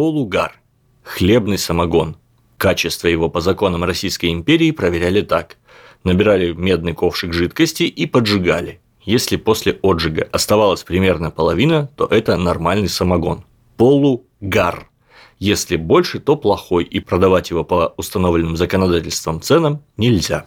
Полугар – хлебный самогон. Качество его по законам Российской империи проверяли так. Набирали медный ковшик жидкости и поджигали. Если после отжига оставалась примерно половина, то это нормальный самогон. Полугар. Если больше, то плохой, и продавать его по установленным законодательством ценам нельзя.